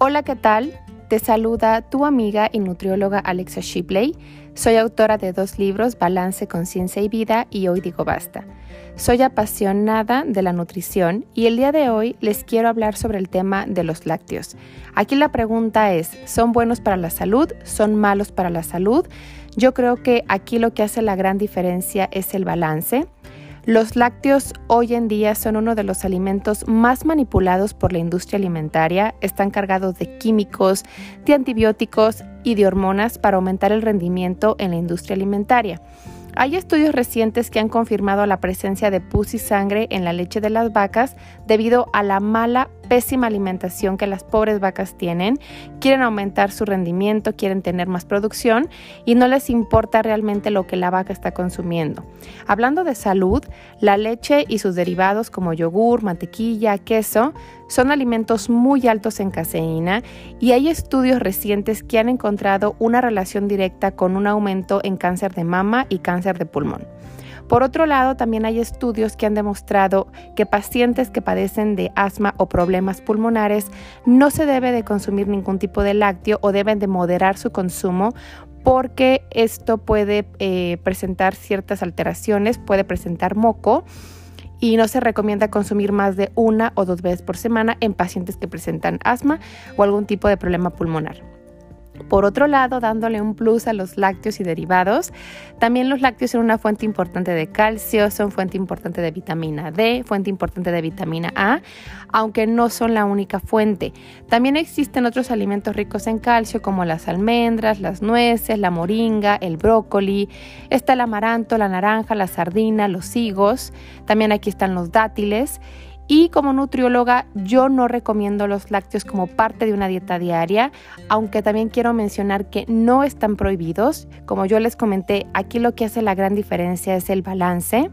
Hola, ¿qué tal? Te saluda tu amiga y nutrióloga Alexa Shipley. Soy autora de dos libros, Balance, Conciencia y Vida y Hoy Digo Basta. Soy apasionada de la nutrición y el día de hoy les quiero hablar sobre el tema de los lácteos. Aquí la pregunta es, ¿son buenos para la salud? ¿Son malos para la salud? Yo creo que aquí lo que hace la gran diferencia es el balance. Los lácteos hoy en día son uno de los alimentos más manipulados por la industria alimentaria. Están cargados de químicos, de antibióticos y de hormonas para aumentar el rendimiento en la industria alimentaria. Hay estudios recientes que han confirmado la presencia de pus y sangre en la leche de las vacas debido a la mala, pésima alimentación que las pobres vacas tienen. Quieren aumentar su rendimiento, quieren tener más producción y no les importa realmente lo que la vaca está consumiendo. Hablando de salud, la leche y sus derivados como yogur, mantequilla, queso son alimentos muy altos en caseína y hay estudios recientes que han encontrado una relación directa con un aumento en cáncer de mama y cáncer de pulmón. Por otro lado, también hay estudios que han demostrado que pacientes que padecen de asma o problemas pulmonares no se debe de consumir ningún tipo de lácteo o deben de moderar su consumo porque esto puede eh, presentar ciertas alteraciones, puede presentar moco y no se recomienda consumir más de una o dos veces por semana en pacientes que presentan asma o algún tipo de problema pulmonar. Por otro lado, dándole un plus a los lácteos y derivados, también los lácteos son una fuente importante de calcio, son fuente importante de vitamina D, fuente importante de vitamina A, aunque no son la única fuente. También existen otros alimentos ricos en calcio como las almendras, las nueces, la moringa, el brócoli, está el amaranto, la naranja, la sardina, los higos, también aquí están los dátiles y como nutrióloga, yo no recomiendo los lácteos como parte de una dieta diaria, aunque también quiero mencionar que no están prohibidos. Como yo les comenté, aquí lo que hace la gran diferencia es el balance.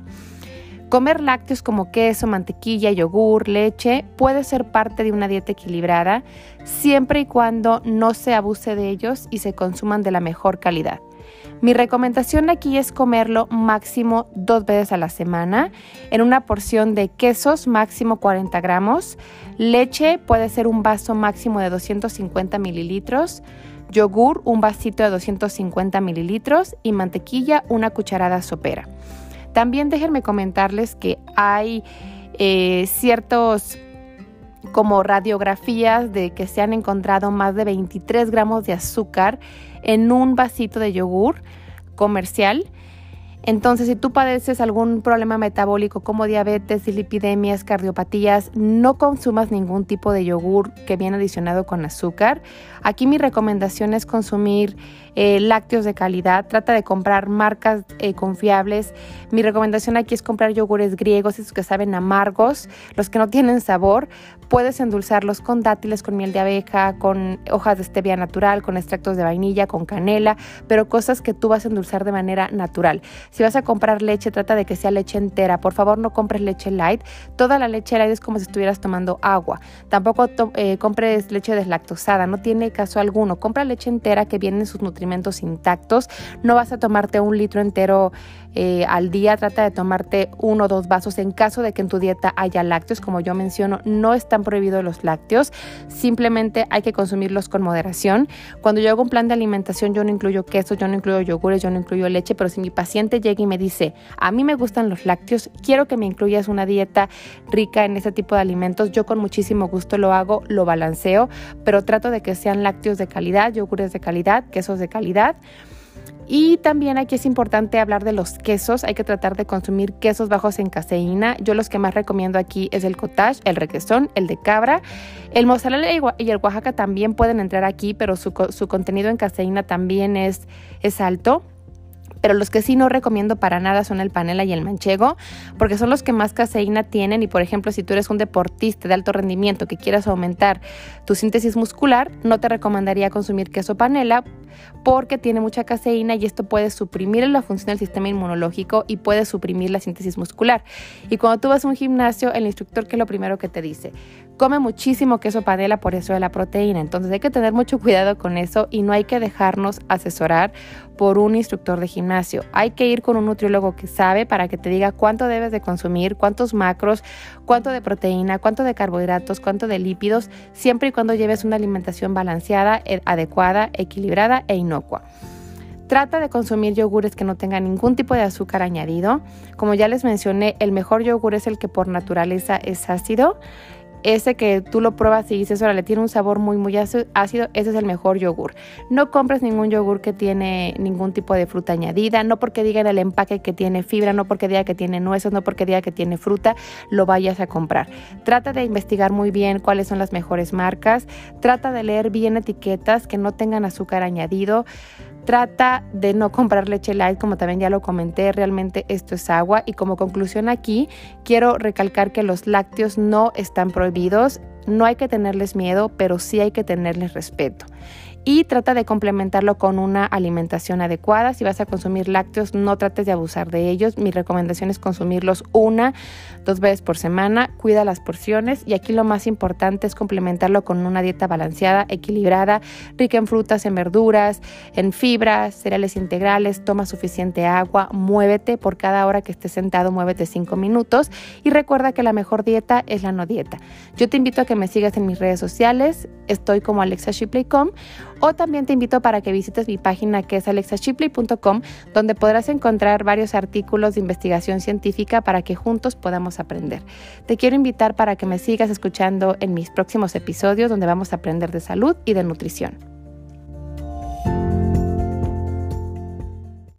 Comer lácteos como queso, mantequilla, yogur, leche puede ser parte de una dieta equilibrada siempre y cuando no se abuse de ellos y se consuman de la mejor calidad. Mi recomendación aquí es comerlo máximo dos veces a la semana. En una porción de quesos máximo 40 gramos, leche puede ser un vaso máximo de 250 mililitros, yogur un vasito de 250 mililitros. Y mantequilla una cucharada sopera. También déjenme comentarles que hay eh, ciertos como radiografías de que se han encontrado más de 23 gramos de azúcar en un vasito de yogur comercial. Entonces, si tú padeces algún problema metabólico como diabetes, dislipidemias, cardiopatías, no consumas ningún tipo de yogur que viene adicionado con azúcar. Aquí mi recomendación es consumir eh, lácteos de calidad. Trata de comprar marcas eh, confiables. Mi recomendación aquí es comprar yogures griegos, esos que saben amargos, los que no tienen sabor. Puedes endulzarlos con dátiles, con miel de abeja, con hojas de stevia natural, con extractos de vainilla, con canela, pero cosas que tú vas a endulzar de manera natural. Si vas a comprar leche, trata de que sea leche entera. Por favor, no compres leche light. Toda la leche light es como si estuvieras tomando agua. Tampoco eh, compres leche deslactosada, no tiene caso alguno. Compra leche entera que viene en sus nutrientes intactos. No vas a tomarte un litro entero eh, al día, trata de tomarte uno o dos vasos en caso de que en tu dieta haya lácteos. Como yo menciono, no están prohibidos los lácteos, simplemente hay que consumirlos con moderación. Cuando yo hago un plan de alimentación, yo no incluyo queso, yo no incluyo yogures, yo no incluyo leche, pero si mi paciente llega y me dice, a mí me gustan los lácteos, quiero que me incluyas una dieta rica en ese tipo de alimentos, yo con muchísimo gusto lo hago, lo balanceo, pero trato de que sean lácteos de calidad, yogures de calidad, quesos de calidad. Y también aquí es importante hablar de los quesos. Hay que tratar de consumir quesos bajos en caseína. Yo los que más recomiendo aquí es el cottage, el requesón, el de cabra. El mozzarella y el Oaxaca también pueden entrar aquí, pero su, contenido en caseína también es alto pero los que sí no recomiendo para nada son el panela y el manchego, porque son los que más caseína tienen y por ejemplo si tú eres un deportista de alto rendimiento que quieras aumentar tu síntesis muscular, no te recomendaría consumir queso panela porque tiene mucha caseína y esto puede suprimir la función del sistema inmunológico y puede suprimir la síntesis muscular. Y cuando tú vas a un gimnasio, el instructor, ¿qué es lo primero que te dice? Come muchísimo queso panela por eso de la proteína. Entonces hay que tener mucho cuidado con eso y no hay que dejarnos asesorar por un instructor de gimnasio Hay que ir con un nutriólogo que sabe para que te diga cuánto debes de consumir, cuántos macros, cuánto de proteína, cuánto de carbohidratos, cuánto de lípidos, siempre y cuando lleves una alimentación balanceada, eh, adecuada, equilibrada e inocua. Trata de consumir yogures que no tengan ningún tipo de azúcar añadido. Como ya les mencioné, el mejor yogur es el que por naturaleza es ácido ese que tú lo pruebas y dices, le tiene un sabor muy, muy ácido, ese es el mejor yogur. No compres ningún yogur que tiene ningún tipo de fruta añadida, no porque diga en el empaque que tiene fibra, no porque diga que tiene nueces, no porque diga que tiene fruta, lo vayas a comprar. Trata de investigar muy bien cuáles son las mejores marcas, trata de leer bien etiquetas que no tengan azúcar añadido. Trata de no comprar leche light, como también ya lo comenté, realmente esto es agua. Y como conclusión aquí, quiero recalcar que los lácteos no están prohibidos, no hay que tenerles miedo, pero sí hay que tenerles respeto y trata de complementarlo con una alimentación adecuada. Si vas a consumir lácteos, no trates de abusar de ellos. Mi recomendación es consumirlos una, dos veces por semana. Cuida las porciones y aquí lo más importante es complementarlo con una dieta balanceada, equilibrada, rica en frutas, en verduras, en fibras, cereales integrales. Toma suficiente agua, muévete por cada hora que estés sentado, muévete cinco minutos y recuerda que la mejor dieta es la no dieta. Yo te invito a que me sigas en mis redes sociales. Estoy como alexashipley.com o también te invito para que visites mi página que es alexashipley.com donde podrás encontrar varios artículos de investigación científica para que juntos podamos aprender. Te quiero invitar para que me sigas escuchando en mis próximos episodios donde vamos a aprender de salud y de nutrición.